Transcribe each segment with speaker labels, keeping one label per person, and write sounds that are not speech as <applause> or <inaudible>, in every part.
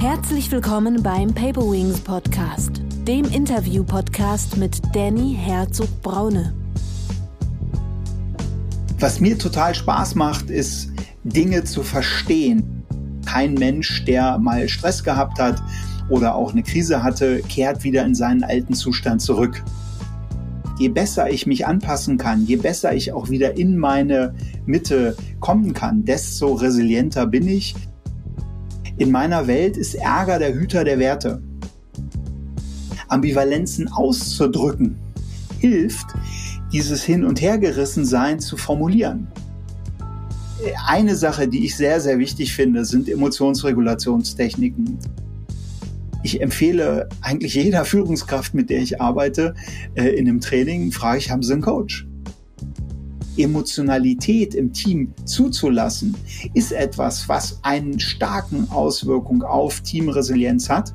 Speaker 1: Herzlich willkommen beim Paper Wings Podcast, dem Interview-Podcast mit Danny Herzog-Braune.
Speaker 2: Was mir total Spaß macht, ist, Dinge zu verstehen. Kein Mensch, der mal Stress gehabt hat oder auch eine Krise hatte, kehrt wieder in seinen alten Zustand zurück. Je besser ich mich anpassen kann, je besser ich auch wieder in meine Mitte kommen kann, desto resilienter bin ich. In meiner Welt ist Ärger der Hüter der Werte. Ambivalenzen auszudrücken hilft, dieses Hin- und Hergerissensein zu formulieren. Eine Sache, die ich sehr, sehr wichtig finde, sind Emotionsregulationstechniken. Ich empfehle eigentlich jeder Führungskraft, mit der ich arbeite, äh, in einem Training, frage ich, haben Sie einen Coach? Emotionalität im Team zuzulassen, ist etwas, was einen starken Auswirkung auf Teamresilienz hat.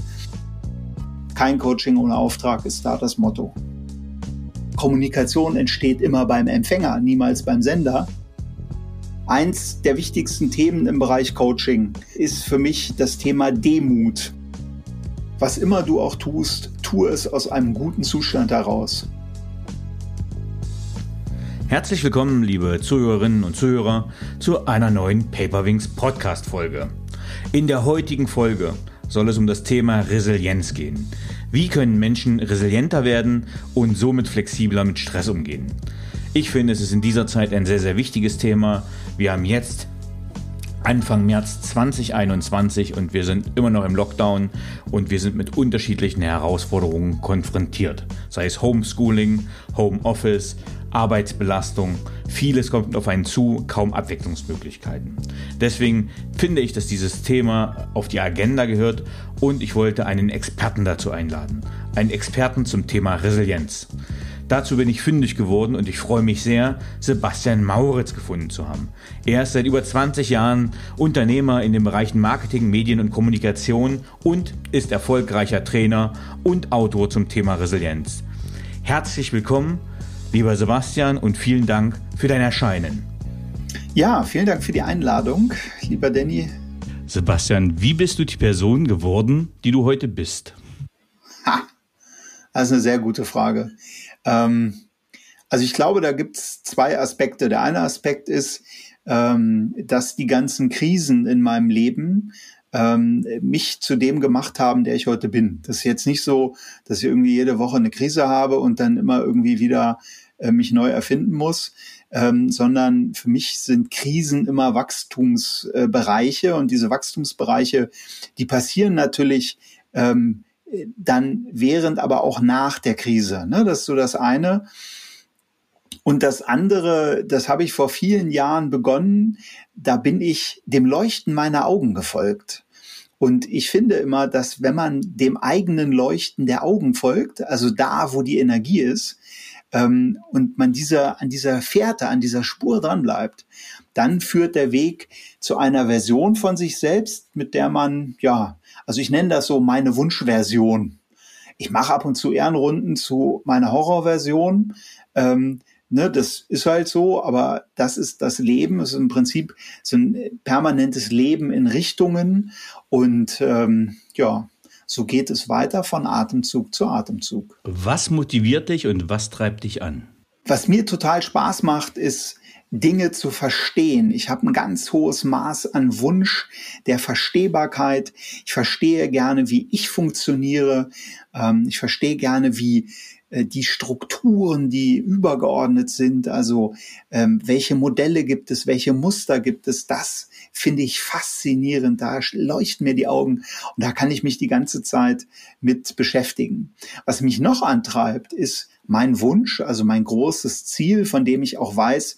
Speaker 2: Kein Coaching ohne Auftrag ist da das Motto. Kommunikation entsteht immer beim Empfänger, niemals beim Sender. Eins der wichtigsten Themen im Bereich Coaching ist für mich das Thema Demut. Was immer du auch tust, tu es aus einem guten Zustand heraus.
Speaker 3: Herzlich willkommen, liebe Zuhörerinnen und Zuhörer, zu einer neuen Paperwings Podcast Folge. In der heutigen Folge soll es um das Thema Resilienz gehen. Wie können Menschen resilienter werden und somit flexibler mit Stress umgehen? Ich finde, es ist in dieser Zeit ein sehr, sehr wichtiges Thema. Wir haben jetzt Anfang März 2021 und wir sind immer noch im Lockdown und wir sind mit unterschiedlichen Herausforderungen konfrontiert. Sei es Homeschooling, Homeoffice, Arbeitsbelastung, vieles kommt auf einen zu, kaum Abwechslungsmöglichkeiten. Deswegen finde ich, dass dieses Thema auf die Agenda gehört und ich wollte einen Experten dazu einladen. Einen Experten zum Thema Resilienz. Dazu bin ich fündig geworden und ich freue mich sehr, Sebastian Mauritz gefunden zu haben. Er ist seit über 20 Jahren Unternehmer in den Bereichen Marketing, Medien und Kommunikation und ist erfolgreicher Trainer und Autor zum Thema Resilienz. Herzlich willkommen, lieber Sebastian, und vielen Dank für dein Erscheinen.
Speaker 2: Ja, vielen Dank für die Einladung, lieber Danny.
Speaker 3: Sebastian, wie bist du die Person geworden, die du heute bist?
Speaker 2: Ha, das ist eine sehr gute Frage. Ähm, also ich glaube, da gibt es zwei Aspekte. Der eine Aspekt ist, ähm, dass die ganzen Krisen in meinem Leben ähm, mich zu dem gemacht haben, der ich heute bin. Das ist jetzt nicht so, dass ich irgendwie jede Woche eine Krise habe und dann immer irgendwie wieder äh, mich neu erfinden muss, ähm, sondern für mich sind Krisen immer Wachstumsbereiche äh, und diese Wachstumsbereiche, die passieren natürlich ähm, dann während, aber auch nach der Krise. Ne? Das ist so das eine. Und das andere, das habe ich vor vielen Jahren begonnen, da bin ich dem Leuchten meiner Augen gefolgt. Und ich finde immer, dass wenn man dem eigenen Leuchten der Augen folgt, also da, wo die Energie ist, ähm, und man dieser, an dieser Fährte, an dieser Spur dran bleibt, dann führt der Weg zu einer Version von sich selbst, mit der man, ja, also ich nenne das so meine Wunschversion. Ich mache ab und zu Ehrenrunden zu meiner Horrorversion. Ähm, ne, das ist halt so, aber das ist das Leben. Es ist im Prinzip so ein permanentes Leben in Richtungen. Und ähm, ja, so geht es weiter von Atemzug zu Atemzug.
Speaker 3: Was motiviert dich und was treibt dich an?
Speaker 2: Was mir total Spaß macht, ist Dinge zu verstehen. Ich habe ein ganz hohes Maß an Wunsch der Verstehbarkeit. Ich verstehe gerne, wie ich funktioniere. Ähm, ich verstehe gerne, wie äh, die Strukturen, die übergeordnet sind, also ähm, welche Modelle gibt es, welche Muster gibt es, das finde ich faszinierend. Da leuchten mir die Augen und da kann ich mich die ganze Zeit mit beschäftigen. Was mich noch antreibt, ist mein Wunsch, also mein großes Ziel, von dem ich auch weiß,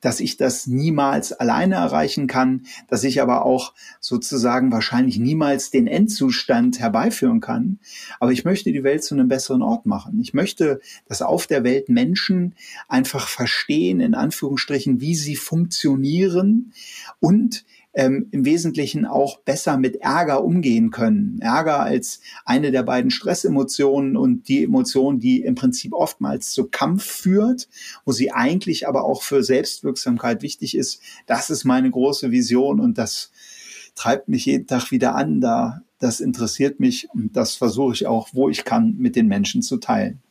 Speaker 2: dass ich das niemals alleine erreichen kann, dass ich aber auch sozusagen wahrscheinlich niemals den Endzustand herbeiführen kann. Aber ich möchte die Welt zu einem besseren Ort machen. Ich möchte, dass auf der Welt Menschen einfach verstehen, in Anführungsstrichen, wie sie funktionieren und ähm, im Wesentlichen auch besser mit Ärger umgehen können. Ärger als eine der beiden Stressemotionen und die Emotion, die im Prinzip oftmals zu Kampf führt, wo sie eigentlich aber auch für Selbstwirksamkeit wichtig ist. Das ist meine große Vision und das treibt mich jeden Tag wieder an, da das interessiert mich und das versuche ich auch, wo ich kann, mit den Menschen zu teilen.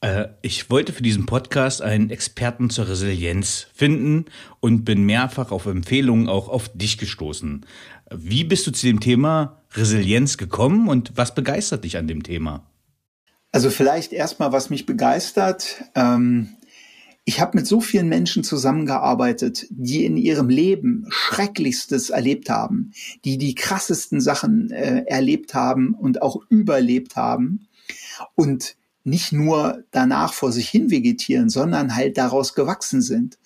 Speaker 3: Äh, ich wollte für diesen Podcast einen Experten zur Resilienz finden und bin mehrfach auf Empfehlungen auch auf dich gestoßen. Wie bist du zu dem Thema Resilienz gekommen und was begeistert dich an dem Thema?
Speaker 2: Also vielleicht erstmal, was mich begeistert. Ähm, ich habe mit so vielen Menschen zusammengearbeitet, die in ihrem Leben Schrecklichstes erlebt haben, die die krassesten Sachen äh, erlebt haben und auch überlebt haben. Und nicht nur danach vor sich hin vegetieren, sondern halt daraus gewachsen sind.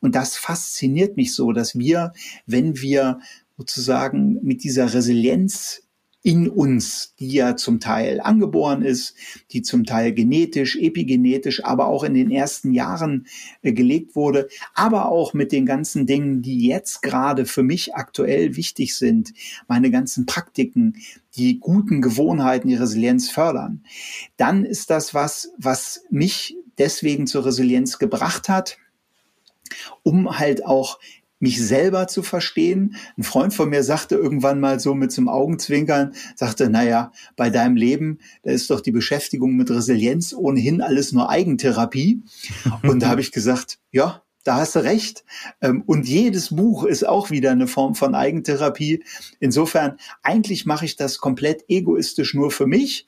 Speaker 2: Und das fasziniert mich so, dass wir, wenn wir sozusagen mit dieser Resilienz in uns, die ja zum Teil angeboren ist, die zum Teil genetisch, epigenetisch, aber auch in den ersten Jahren äh, gelegt wurde, aber auch mit den ganzen Dingen, die jetzt gerade für mich aktuell wichtig sind, meine ganzen Praktiken, die guten Gewohnheiten, die Resilienz fördern, dann ist das was, was mich deswegen zur Resilienz gebracht hat, um halt auch mich selber zu verstehen. Ein Freund von mir sagte irgendwann mal so mit zum Augenzwinkern, sagte, naja, bei deinem Leben, da ist doch die Beschäftigung mit Resilienz ohnehin alles nur Eigentherapie. <laughs> Und da habe ich gesagt, ja, da hast du recht. Ähm, und jedes Buch ist auch wieder eine Form von Eigentherapie. Insofern, eigentlich mache ich das komplett egoistisch nur für mich.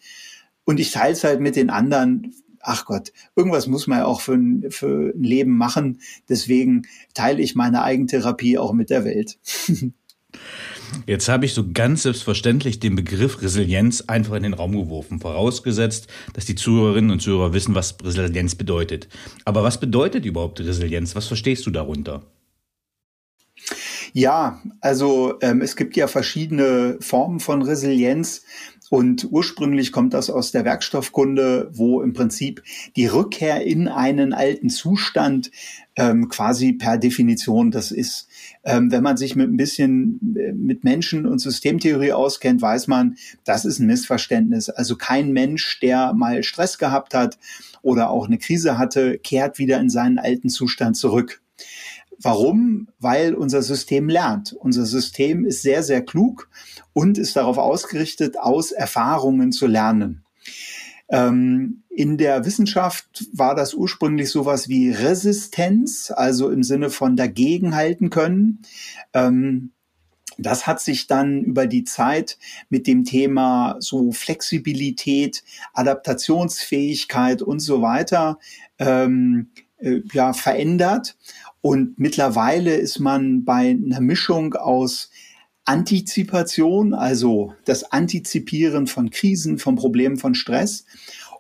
Speaker 2: Und ich teile es halt mit den anderen, ach Gott, irgendwas muss man ja auch für ein, für ein Leben machen. Deswegen teile ich meine Eigentherapie auch mit der Welt. <laughs>
Speaker 3: Jetzt habe ich so ganz selbstverständlich den Begriff Resilienz einfach in den Raum geworfen, vorausgesetzt, dass die Zuhörerinnen und Zuhörer wissen, was Resilienz bedeutet. Aber was bedeutet überhaupt Resilienz? Was verstehst du darunter?
Speaker 2: Ja, also ähm, es gibt ja verschiedene Formen von Resilienz. Und ursprünglich kommt das aus der Werkstoffkunde, wo im Prinzip die Rückkehr in einen alten Zustand ähm, quasi per Definition das ist. Ähm, wenn man sich mit ein bisschen äh, mit Menschen und Systemtheorie auskennt, weiß man, das ist ein Missverständnis. Also kein Mensch, der mal Stress gehabt hat oder auch eine Krise hatte, kehrt wieder in seinen alten Zustand zurück. Warum? Weil unser System lernt. Unser System ist sehr, sehr klug und ist darauf ausgerichtet, aus Erfahrungen zu lernen. Ähm, in der Wissenschaft war das ursprünglich sowas wie Resistenz, also im Sinne von dagegenhalten können. Ähm, das hat sich dann über die Zeit mit dem Thema so Flexibilität, Adaptationsfähigkeit und so weiter ähm, äh, ja verändert. Und mittlerweile ist man bei einer Mischung aus Antizipation, also das Antizipieren von Krisen, von Problemen, von Stress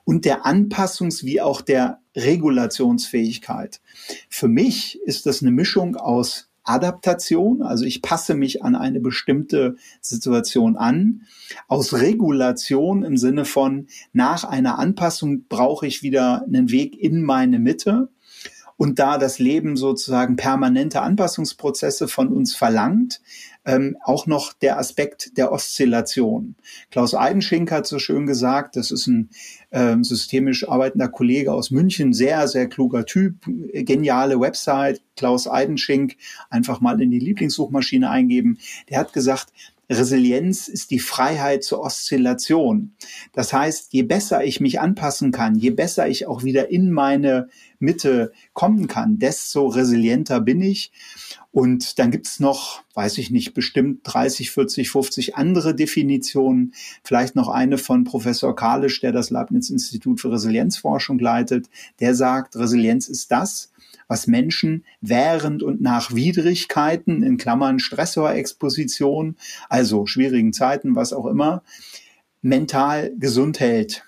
Speaker 2: und der Anpassungs- wie auch der Regulationsfähigkeit. Für mich ist das eine Mischung aus Adaptation, also ich passe mich an eine bestimmte Situation an, aus Regulation im Sinne von nach einer Anpassung brauche ich wieder einen Weg in meine Mitte und da das Leben sozusagen permanente Anpassungsprozesse von uns verlangt, ähm, auch noch der Aspekt der Oszillation. Klaus Eidenschink hat so schön gesagt, das ist ein ähm, systemisch arbeitender Kollege aus München, sehr, sehr kluger Typ, geniale Website, Klaus Eidenschink, einfach mal in die Lieblingssuchmaschine eingeben. Der hat gesagt, Resilienz ist die Freiheit zur Oszillation. Das heißt, je besser ich mich anpassen kann, je besser ich auch wieder in meine Mitte kommen kann, desto resilienter bin ich. Und dann gibt's noch, weiß ich nicht, bestimmt 30, 40, 50 andere Definitionen. Vielleicht noch eine von Professor Kalisch, der das Leibniz-Institut für Resilienzforschung leitet. Der sagt, Resilienz ist das, was Menschen während und nach Widrigkeiten, in Klammern Stressorexposition, also schwierigen Zeiten, was auch immer, mental gesund hält.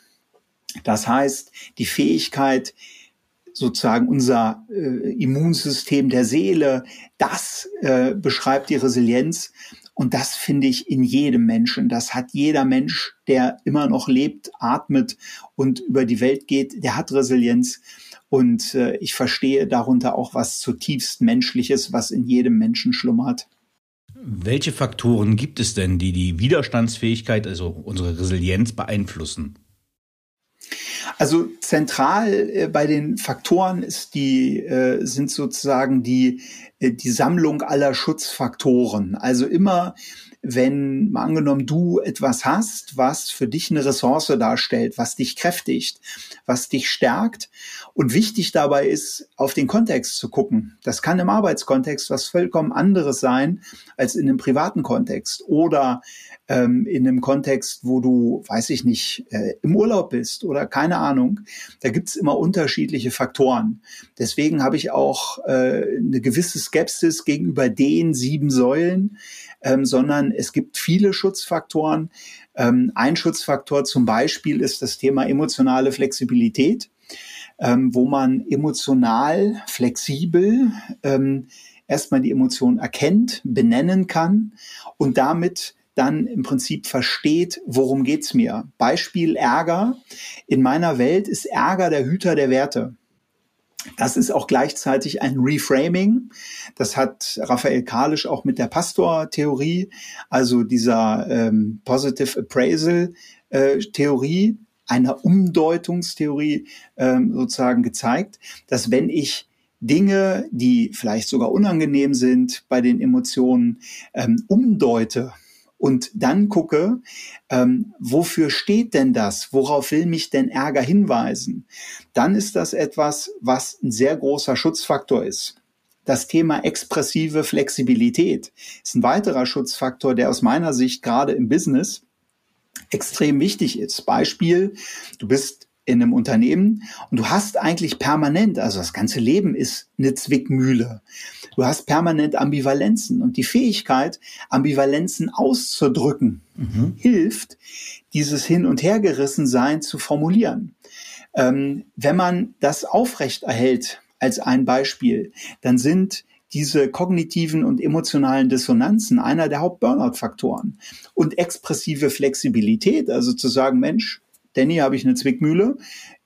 Speaker 2: Das heißt, die Fähigkeit, sozusagen unser äh, Immunsystem der Seele, das äh, beschreibt die Resilienz. Und das finde ich in jedem Menschen. Das hat jeder Mensch, der immer noch lebt, atmet und über die Welt geht, der hat Resilienz. Und äh, ich verstehe darunter auch was zutiefst Menschliches, was in jedem Menschen schlummert.
Speaker 3: Welche Faktoren gibt es denn, die die Widerstandsfähigkeit, also unsere Resilienz beeinflussen?
Speaker 2: Also zentral äh, bei den Faktoren ist die, äh, sind sozusagen die, äh, die Sammlung aller Schutzfaktoren. Also immer wenn mal angenommen du etwas hast, was für dich eine Ressource darstellt, was dich kräftigt, was dich stärkt. Und wichtig dabei ist, auf den Kontext zu gucken. Das kann im Arbeitskontext was vollkommen anderes sein als in einem privaten Kontext oder ähm, in einem Kontext, wo du, weiß ich nicht, äh, im Urlaub bist oder keine Ahnung. Da gibt's immer unterschiedliche Faktoren. Deswegen habe ich auch äh, eine gewisse Skepsis gegenüber den sieben Säulen ähm, sondern es gibt viele Schutzfaktoren. Ähm, ein Schutzfaktor zum Beispiel ist das Thema emotionale Flexibilität, ähm, wo man emotional flexibel ähm, erstmal die Emotion erkennt, benennen kann und damit dann im Prinzip versteht, worum geht's mir. Beispiel Ärger. In meiner Welt ist Ärger der Hüter der Werte. Das ist auch gleichzeitig ein Reframing. Das hat Raphael Kalisch auch mit der Pastor-Theorie, also dieser ähm, Positive Appraisal-Theorie, äh, einer Umdeutungstheorie ähm, sozusagen gezeigt, dass wenn ich Dinge, die vielleicht sogar unangenehm sind bei den Emotionen, ähm, umdeute, und dann gucke, ähm, wofür steht denn das? Worauf will mich denn Ärger hinweisen? Dann ist das etwas, was ein sehr großer Schutzfaktor ist. Das Thema expressive Flexibilität ist ein weiterer Schutzfaktor, der aus meiner Sicht gerade im Business extrem wichtig ist. Beispiel, du bist in einem Unternehmen und du hast eigentlich permanent, also das ganze Leben ist eine Zwickmühle. Du hast permanent Ambivalenzen und die Fähigkeit, Ambivalenzen auszudrücken, mhm. hilft, dieses Hin- und Hergerissensein zu formulieren. Ähm, wenn man das aufrecht erhält, als ein Beispiel, dann sind diese kognitiven und emotionalen Dissonanzen einer der Haupt-Burnout-Faktoren. Und expressive Flexibilität, also zu sagen, Mensch, Danny, habe ich eine Zwickmühle.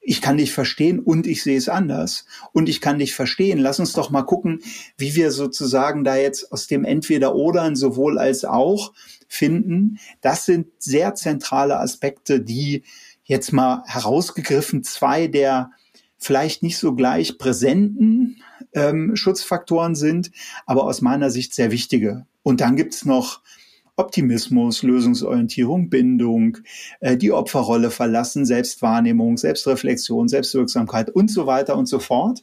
Speaker 2: Ich kann dich verstehen und ich sehe es anders. Und ich kann dich verstehen. Lass uns doch mal gucken, wie wir sozusagen da jetzt aus dem Entweder-Oder sowohl als auch finden. Das sind sehr zentrale Aspekte, die jetzt mal herausgegriffen zwei der vielleicht nicht so gleich präsenten ähm, Schutzfaktoren sind, aber aus meiner Sicht sehr wichtige. Und dann gibt's noch Optimismus, Lösungsorientierung, Bindung, äh, die Opferrolle verlassen, Selbstwahrnehmung, Selbstreflexion, Selbstwirksamkeit und so weiter und so fort.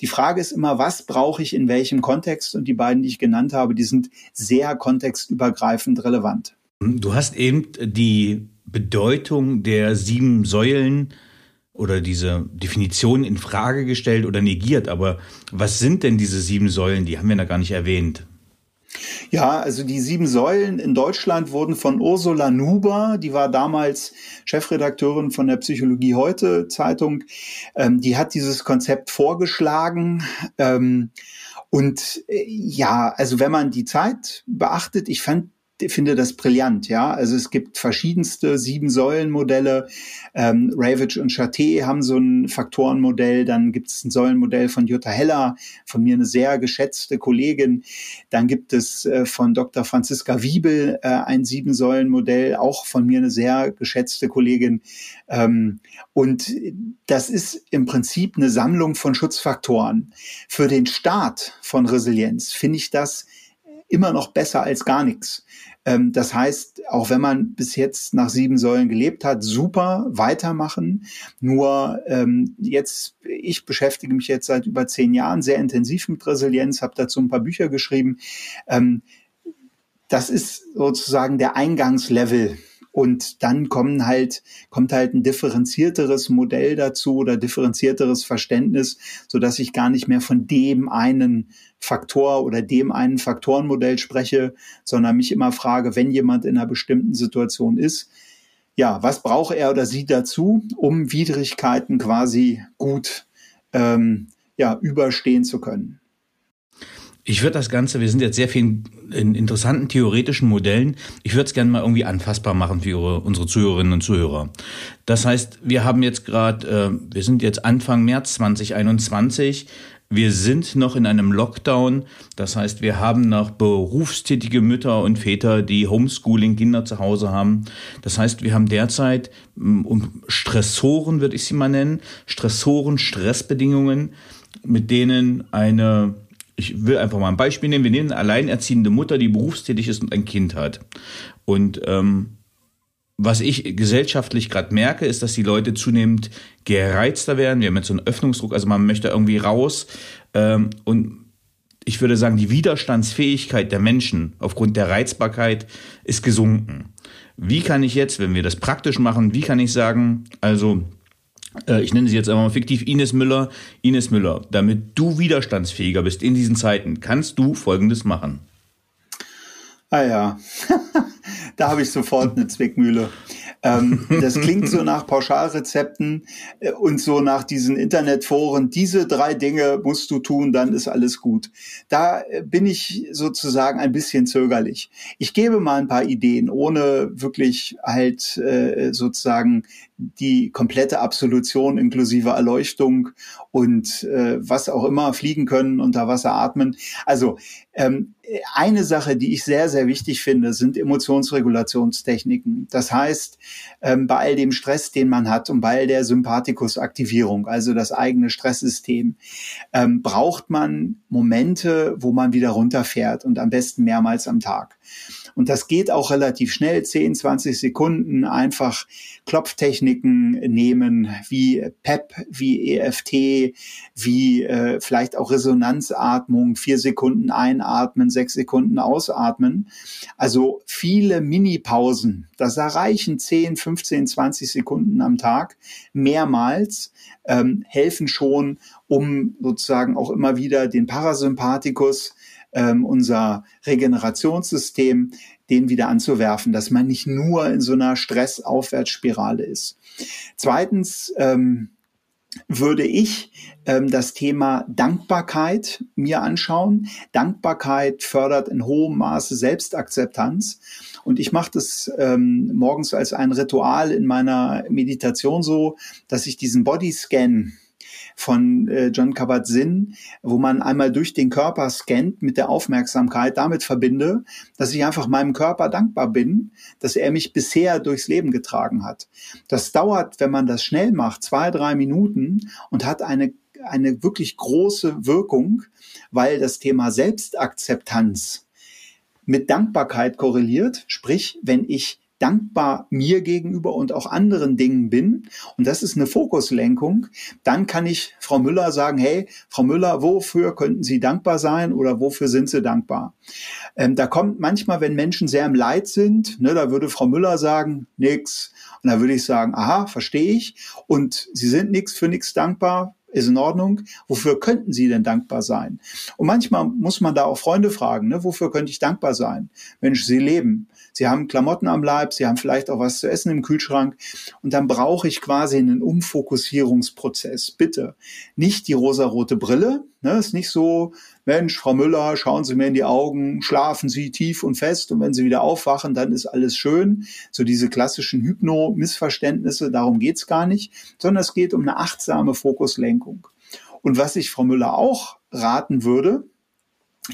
Speaker 2: Die Frage ist immer, was brauche ich in welchem Kontext? Und die beiden, die ich genannt habe, die sind sehr kontextübergreifend relevant.
Speaker 3: Du hast eben die Bedeutung der sieben Säulen oder diese Definition in Frage gestellt oder negiert. Aber was sind denn diese sieben Säulen? Die haben wir noch gar nicht erwähnt.
Speaker 2: Ja, also die sieben Säulen in Deutschland wurden von Ursula Nuber, die war damals Chefredakteurin von der Psychologie heute Zeitung, ähm, die hat dieses Konzept vorgeschlagen. Ähm, und äh, ja, also wenn man die Zeit beachtet, ich fand finde das brillant, ja. Also es gibt verschiedenste sieben Säulenmodelle. Ähm, Ravage und Chaté haben so ein Faktorenmodell. Dann gibt es ein Säulenmodell von Jutta Heller, von mir eine sehr geschätzte Kollegin. Dann gibt es äh, von Dr. Franziska Wiebel äh, ein sieben Säulenmodell, auch von mir eine sehr geschätzte Kollegin. Ähm, und das ist im Prinzip eine Sammlung von Schutzfaktoren. Für den Start von Resilienz finde ich das immer noch besser als gar nichts. Ähm, das heißt, auch wenn man bis jetzt nach sieben Säulen gelebt hat, super weitermachen. Nur ähm, jetzt, ich beschäftige mich jetzt seit über zehn Jahren sehr intensiv mit Resilienz, habe dazu ein paar Bücher geschrieben. Ähm, das ist sozusagen der Eingangslevel und dann kommen halt, kommt halt ein differenzierteres Modell dazu oder differenzierteres Verständnis, so dass ich gar nicht mehr von dem einen Faktor oder dem einen Faktorenmodell spreche, sondern mich immer frage, wenn jemand in einer bestimmten Situation ist, ja, was braucht er oder sie dazu, um Widrigkeiten quasi gut ähm, ja, überstehen zu können?
Speaker 3: Ich würde das Ganze, wir sind jetzt sehr viel in interessanten theoretischen Modellen. Ich würde es gerne mal irgendwie anfassbar machen für ihre, unsere Zuhörerinnen und Zuhörer. Das heißt, wir haben jetzt gerade, äh, wir sind jetzt Anfang März 2021. Wir sind noch in einem Lockdown. Das heißt, wir haben noch berufstätige Mütter und Väter, die Homeschooling-Kinder zu Hause haben. Das heißt, wir haben derzeit um Stressoren, würde ich sie mal nennen, Stressoren, Stressbedingungen, mit denen eine ich will einfach mal ein Beispiel nehmen. Wir nehmen eine alleinerziehende Mutter, die berufstätig ist und ein Kind hat. Und ähm, was ich gesellschaftlich gerade merke, ist, dass die Leute zunehmend gereizter werden. Wir haben jetzt so einen Öffnungsdruck, also man möchte irgendwie raus. Ähm, und ich würde sagen, die Widerstandsfähigkeit der Menschen aufgrund der Reizbarkeit ist gesunken. Wie kann ich jetzt, wenn wir das praktisch machen, wie kann ich sagen, also ich nenne sie jetzt einmal fiktiv Ines Müller, Ines Müller, damit du widerstandsfähiger bist in diesen Zeiten, kannst du Folgendes machen.
Speaker 2: Ah ja, <laughs> da habe ich sofort eine Zwickmühle. Ähm, das klingt so nach Pauschalrezepten äh, und so nach diesen Internetforen. Diese drei Dinge musst du tun, dann ist alles gut. Da äh, bin ich sozusagen ein bisschen zögerlich. Ich gebe mal ein paar Ideen, ohne wirklich halt äh, sozusagen die komplette Absolution inklusive Erleuchtung und äh, was auch immer fliegen können, unter Wasser atmen. Also ähm, eine Sache, die ich sehr, sehr wichtig finde, sind Emotionsregulationstechniken. Das heißt, ähm, bei all dem Stress, den man hat und bei all der Sympathikusaktivierung, also das eigene Stresssystem, ähm, braucht man Momente, wo man wieder runterfährt und am besten mehrmals am Tag. Und das geht auch relativ schnell, 10, 20 Sekunden, einfach Klopftechniken nehmen, wie PEP, wie EFT, wie äh, vielleicht auch Resonanzatmung, vier Sekunden einatmen, sechs Sekunden ausatmen. Also viele Mini-Pausen. Das erreichen 10, 15, 20 Sekunden am Tag, mehrmals, ähm, helfen schon, um sozusagen auch immer wieder den Parasympathikus ähm, unser Regenerationssystem, den wieder anzuwerfen, dass man nicht nur in so einer Stressaufwärtsspirale ist. Zweitens ähm, würde ich ähm, das Thema Dankbarkeit mir anschauen. Dankbarkeit fördert in hohem Maße Selbstakzeptanz. Und ich mache das ähm, morgens als ein Ritual in meiner Meditation so, dass ich diesen Bodyscan von äh, John Kabat-Zinn, wo man einmal durch den Körper scannt mit der Aufmerksamkeit, damit verbinde, dass ich einfach meinem Körper dankbar bin, dass er mich bisher durchs Leben getragen hat. Das dauert, wenn man das schnell macht, zwei, drei Minuten und hat eine eine wirklich große Wirkung, weil das Thema Selbstakzeptanz mit Dankbarkeit korreliert. Sprich, wenn ich dankbar mir gegenüber und auch anderen Dingen bin, und das ist eine Fokuslenkung, dann kann ich Frau Müller sagen, hey, Frau Müller, wofür könnten Sie dankbar sein oder wofür sind Sie dankbar? Ähm, da kommt manchmal, wenn Menschen sehr im Leid sind, ne, da würde Frau Müller sagen, nix. Und da würde ich sagen, aha, verstehe ich. Und Sie sind nix für nix dankbar ist in Ordnung. Wofür könnten Sie denn dankbar sein? Und manchmal muss man da auch Freunde fragen, ne? wofür könnte ich dankbar sein? Mensch, Sie leben. Sie haben Klamotten am Leib, Sie haben vielleicht auch was zu essen im Kühlschrank. Und dann brauche ich quasi einen Umfokussierungsprozess. Bitte nicht die rosarote Brille. Ne? Ist nicht so, Mensch, Frau Müller, schauen Sie mir in die Augen, schlafen Sie tief und fest und wenn Sie wieder aufwachen, dann ist alles schön. So diese klassischen Hypno-Missverständnisse, darum geht's gar nicht, sondern es geht um eine achtsame Fokuslenkung. Und was ich Frau Müller auch raten würde,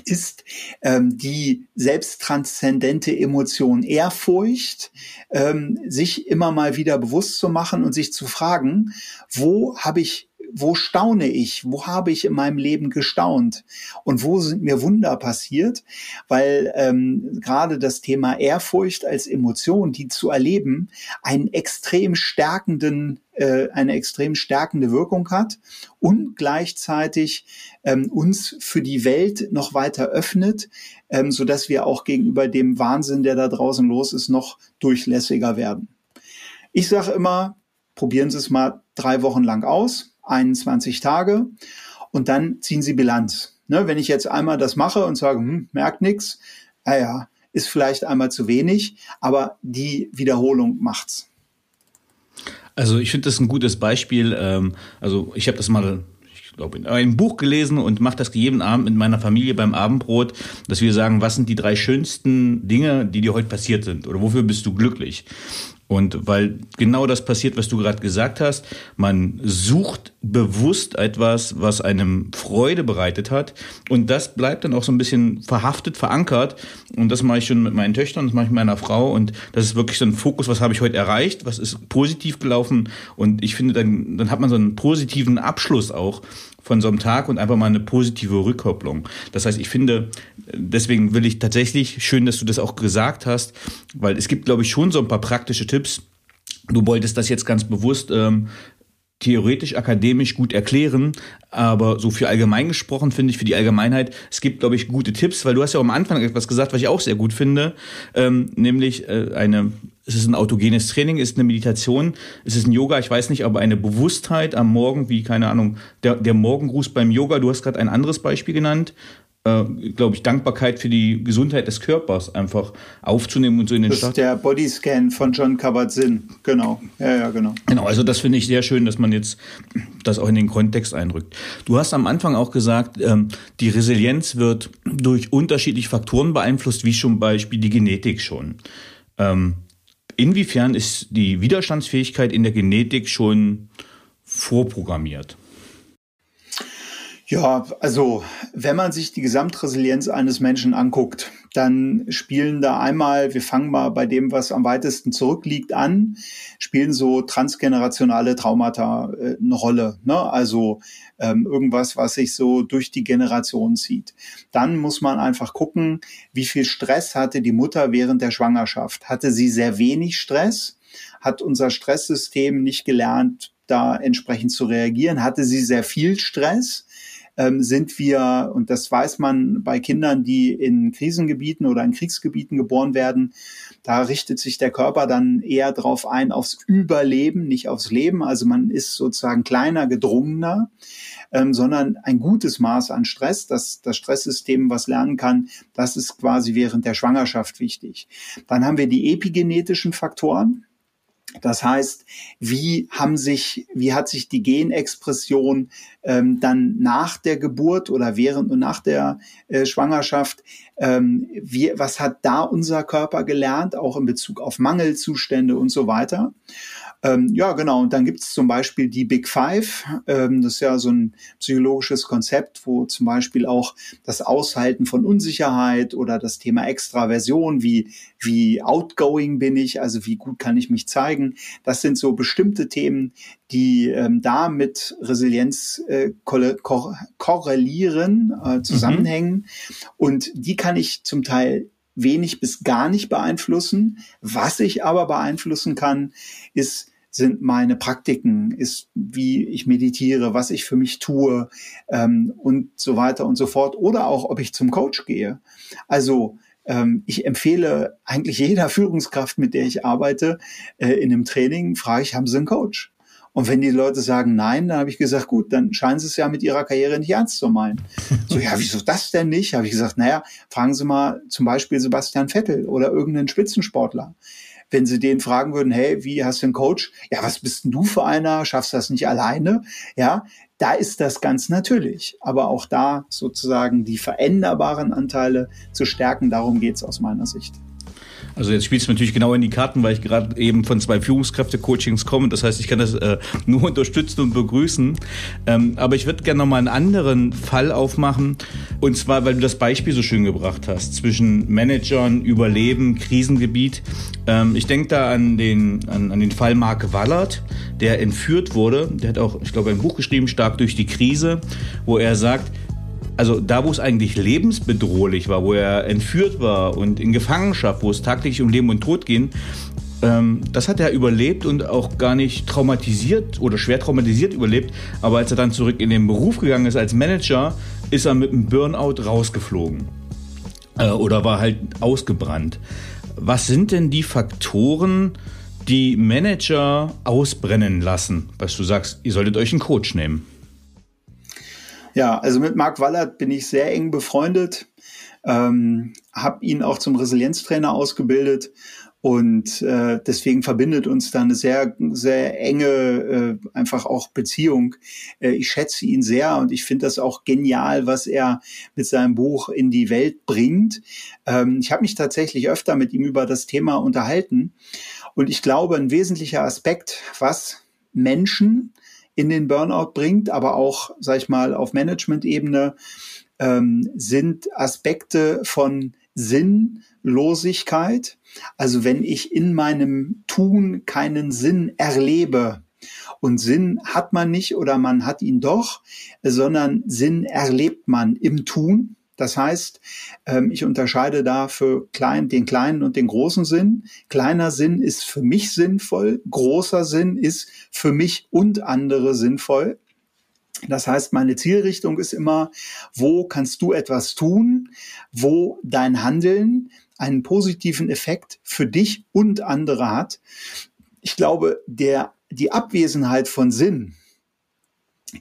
Speaker 2: ist ähm, die selbsttranszendente Emotion Ehrfurcht, ähm, sich immer mal wieder bewusst zu machen und sich zu fragen, wo habe ich wo staune ich? Wo habe ich in meinem Leben gestaunt? Und wo sind mir Wunder passiert? Weil ähm, gerade das Thema Ehrfurcht als Emotion, die zu erleben, einen extrem stärkenden äh, eine extrem stärkende Wirkung hat und gleichzeitig ähm, uns für die Welt noch weiter öffnet, ähm, so dass wir auch gegenüber dem Wahnsinn, der da draußen los ist, noch durchlässiger werden. Ich sage immer, probieren Sie es mal drei Wochen lang aus 21 Tage und dann ziehen Sie Bilanz. Ne, wenn ich jetzt einmal das mache und sage, hm, merkt nichts, naja, ist vielleicht einmal zu wenig, aber die Wiederholung macht's.
Speaker 3: Also ich finde das ein gutes Beispiel. Ähm, also ich habe das mal ich glaube, in einem Buch gelesen und mache das jeden Abend mit meiner Familie beim Abendbrot, dass wir sagen, was sind die drei schönsten Dinge, die dir heute passiert sind oder wofür bist du glücklich? Und weil genau das passiert, was du gerade gesagt hast, man sucht bewusst etwas, was einem Freude bereitet hat. Und das bleibt dann auch so ein bisschen verhaftet, verankert. Und das mache ich schon mit meinen Töchtern, das mache ich mit meiner Frau. Und das ist wirklich so ein Fokus, was habe ich heute erreicht, was ist positiv gelaufen. Und ich finde, dann, dann hat man so einen positiven Abschluss auch von so einem Tag und einfach mal eine positive Rückkopplung. Das heißt, ich finde, deswegen will ich tatsächlich, schön, dass du das auch gesagt hast, weil es gibt, glaube ich, schon so ein paar praktische Tipps. Du wolltest das jetzt ganz bewusst ähm, theoretisch, akademisch gut erklären, aber so für allgemein gesprochen finde ich für die Allgemeinheit, es gibt, glaube ich, gute Tipps, weil du hast ja am Anfang etwas gesagt, was ich auch sehr gut finde, ähm, nämlich äh, eine, es ist ein autogenes Training, es ist eine Meditation, es ist ein Yoga, ich weiß nicht, aber eine Bewusstheit am Morgen, wie, keine Ahnung, der, der Morgengruß beim Yoga, du hast gerade ein anderes Beispiel genannt, äh, glaube ich, Dankbarkeit für die Gesundheit des Körpers einfach aufzunehmen und so in den
Speaker 2: Das
Speaker 3: Start.
Speaker 2: ist der Bodyscan von John Kabat-Zinn. Genau. Ja, ja, genau.
Speaker 3: Genau, also das finde ich sehr schön, dass man jetzt das auch in den Kontext einrückt. Du hast am Anfang auch gesagt, ähm, die Resilienz wird durch unterschiedliche Faktoren beeinflusst, wie zum Beispiel die Genetik schon. Ähm, inwiefern ist die Widerstandsfähigkeit in der Genetik schon vorprogrammiert?
Speaker 2: Ja, also wenn man sich die Gesamtresilienz eines Menschen anguckt, dann spielen da einmal, wir fangen mal bei dem, was am weitesten zurückliegt, an, spielen so transgenerationale Traumata äh, eine Rolle. Ne? Also ähm, irgendwas, was sich so durch die Generation zieht. Dann muss man einfach gucken, wie viel Stress hatte die Mutter während der Schwangerschaft. Hatte sie sehr wenig Stress? Hat unser Stresssystem nicht gelernt, da entsprechend zu reagieren? Hatte sie sehr viel Stress? Ähm, sind wir, und das weiß man bei Kindern, die in Krisengebieten oder in Kriegsgebieten geboren werden, da richtet sich der Körper dann eher darauf ein, aufs Überleben, nicht aufs Leben. Also man ist sozusagen kleiner, gedrungener, ähm, sondern ein gutes Maß an Stress, dass das Stresssystem was lernen kann, das ist quasi während der Schwangerschaft wichtig. Dann haben wir die epigenetischen Faktoren. Das heißt, wie haben sich, wie hat sich die Genexpression ähm, dann nach der Geburt oder während und nach der äh, Schwangerschaft, ähm, wie, was hat da unser Körper gelernt, auch in Bezug auf Mangelzustände und so weiter? Ähm, ja, genau. Und dann gibt es zum Beispiel die Big Five. Ähm, das ist ja so ein psychologisches Konzept, wo zum Beispiel auch das Aushalten von Unsicherheit oder das Thema Extraversion, wie, wie outgoing bin ich, also wie gut kann ich mich zeigen. Das sind so bestimmte Themen, die ähm, da mit Resilienz äh, korrelieren, äh, zusammenhängen. Mhm. Und die kann ich zum Teil wenig bis gar nicht beeinflussen. Was ich aber beeinflussen kann, ist, sind meine Praktiken, ist wie ich meditiere, was ich für mich tue ähm, und so weiter und so fort. Oder auch, ob ich zum Coach gehe. Also ähm, ich empfehle eigentlich jeder <laughs> Führungskraft, mit der ich arbeite, äh, in einem Training, frage ich, haben Sie einen Coach? Und wenn die Leute sagen nein, dann habe ich gesagt, gut, dann scheinen sie es ja mit ihrer Karriere nicht ernst zu meinen. <laughs> So, ja, wieso das denn nicht? Habe ich gesagt, naja, fragen Sie mal zum Beispiel Sebastian Vettel oder irgendeinen Spitzensportler. Wenn Sie den fragen würden, hey, wie hast du einen Coach? Ja, was bist denn du für einer? Schaffst du das nicht alleine? Ja, da ist das ganz natürlich. Aber auch da sozusagen die veränderbaren Anteile zu stärken, darum geht es aus meiner Sicht.
Speaker 3: Also jetzt spielst du natürlich genau in die Karten, weil ich gerade eben von zwei Führungskräfte-Coachings komme. Das heißt, ich kann das äh, <laughs> nur unterstützen und begrüßen. Ähm, aber ich würde gerne noch mal einen anderen Fall aufmachen. Und zwar, weil du das Beispiel so schön gebracht hast zwischen Managern, Überleben, Krisengebiet. Ähm, ich denke da an den, an, an den Fall Mark Wallert, der entführt wurde. Der hat auch, ich glaube, ein Buch geschrieben, Stark durch die Krise, wo er sagt, also da, wo es eigentlich lebensbedrohlich war, wo er entführt war und in Gefangenschaft, wo es tagtäglich um Leben und Tod ging, ähm, das hat er überlebt und auch gar nicht traumatisiert oder schwer traumatisiert überlebt. Aber als er dann zurück in den Beruf gegangen ist als Manager, ist er mit einem Burnout rausgeflogen äh, oder war halt ausgebrannt. Was sind denn die Faktoren, die Manager ausbrennen lassen, was du sagst, ihr solltet euch einen Coach nehmen?
Speaker 2: Ja, also mit Marc Wallert bin ich sehr eng befreundet, ähm, habe ihn auch zum Resilienztrainer ausgebildet und äh, deswegen verbindet uns da eine sehr, sehr enge, äh, einfach auch Beziehung. Äh, ich schätze ihn sehr und ich finde das auch genial, was er mit seinem Buch in die Welt bringt. Ähm, ich habe mich tatsächlich öfter mit ihm über das Thema unterhalten. Und ich glaube, ein wesentlicher Aspekt, was Menschen in den Burnout bringt, aber auch, sag ich mal, auf Management-Ebene, ähm, sind Aspekte von Sinnlosigkeit. Also wenn ich in meinem Tun keinen Sinn erlebe, und Sinn hat man nicht oder man hat ihn doch, sondern Sinn erlebt man im Tun. Das heißt, ähm, ich unterscheide da für klein, den kleinen und den großen Sinn. Kleiner Sinn ist für mich sinnvoll, großer Sinn ist für mich und andere sinnvoll. Das heißt, meine Zielrichtung ist immer, wo kannst du etwas tun, wo dein Handeln einen positiven Effekt für dich und andere hat. Ich glaube, der, die Abwesenheit von Sinn,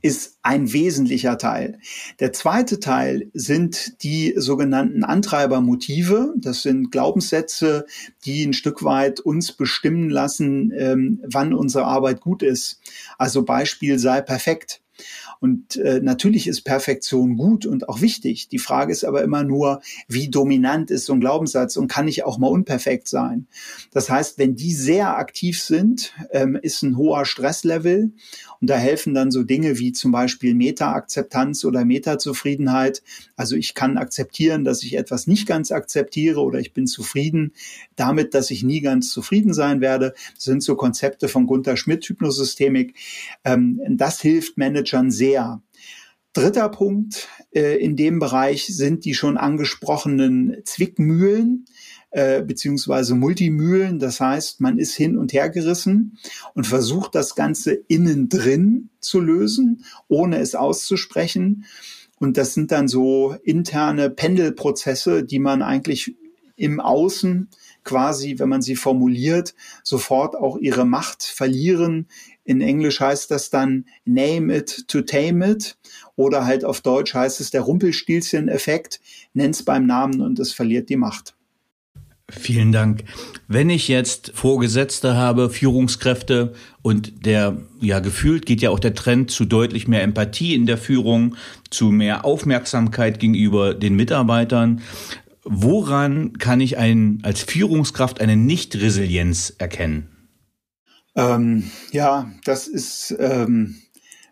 Speaker 2: ist ein wesentlicher Teil. Der zweite Teil sind die sogenannten Antreibermotive. Das sind Glaubenssätze, die ein Stück weit uns bestimmen lassen, ähm, wann unsere Arbeit gut ist. Also Beispiel sei perfekt. Und äh, natürlich ist Perfektion gut und auch wichtig. Die Frage ist aber immer nur, wie dominant ist so ein Glaubenssatz und kann ich auch mal unperfekt sein? Das heißt, wenn die sehr aktiv sind, ähm, ist ein hoher Stresslevel und da helfen dann so Dinge wie zum Beispiel Meta-Akzeptanz oder Meta-Zufriedenheit. Also ich kann akzeptieren, dass ich etwas nicht ganz akzeptiere oder ich bin zufrieden damit, dass ich nie ganz zufrieden sein werde. Das sind so Konzepte von Gunther Schmidt, Hypnosystemik. Ähm, das hilft Managern sehr. Dritter Punkt äh, in dem Bereich sind die schon angesprochenen Zwickmühlen äh, beziehungsweise Multimühlen. Das heißt, man ist hin und her gerissen und versucht das Ganze innen drin zu lösen, ohne es auszusprechen. Und das sind dann so interne Pendelprozesse, die man eigentlich im Außen quasi, wenn man sie formuliert, sofort auch ihre Macht verlieren. In Englisch heißt das dann name it to tame it oder halt auf Deutsch heißt es der Rumpelstilzchen-Effekt, nenn's beim Namen und es verliert die Macht.
Speaker 3: Vielen Dank. Wenn ich jetzt Vorgesetzte habe, Führungskräfte und der, ja, gefühlt geht ja auch der Trend zu deutlich mehr Empathie in der Führung, zu mehr Aufmerksamkeit gegenüber den Mitarbeitern. Woran kann ich ein, als Führungskraft eine Nicht-Resilienz erkennen?
Speaker 2: Ähm, ja, das ist, ähm,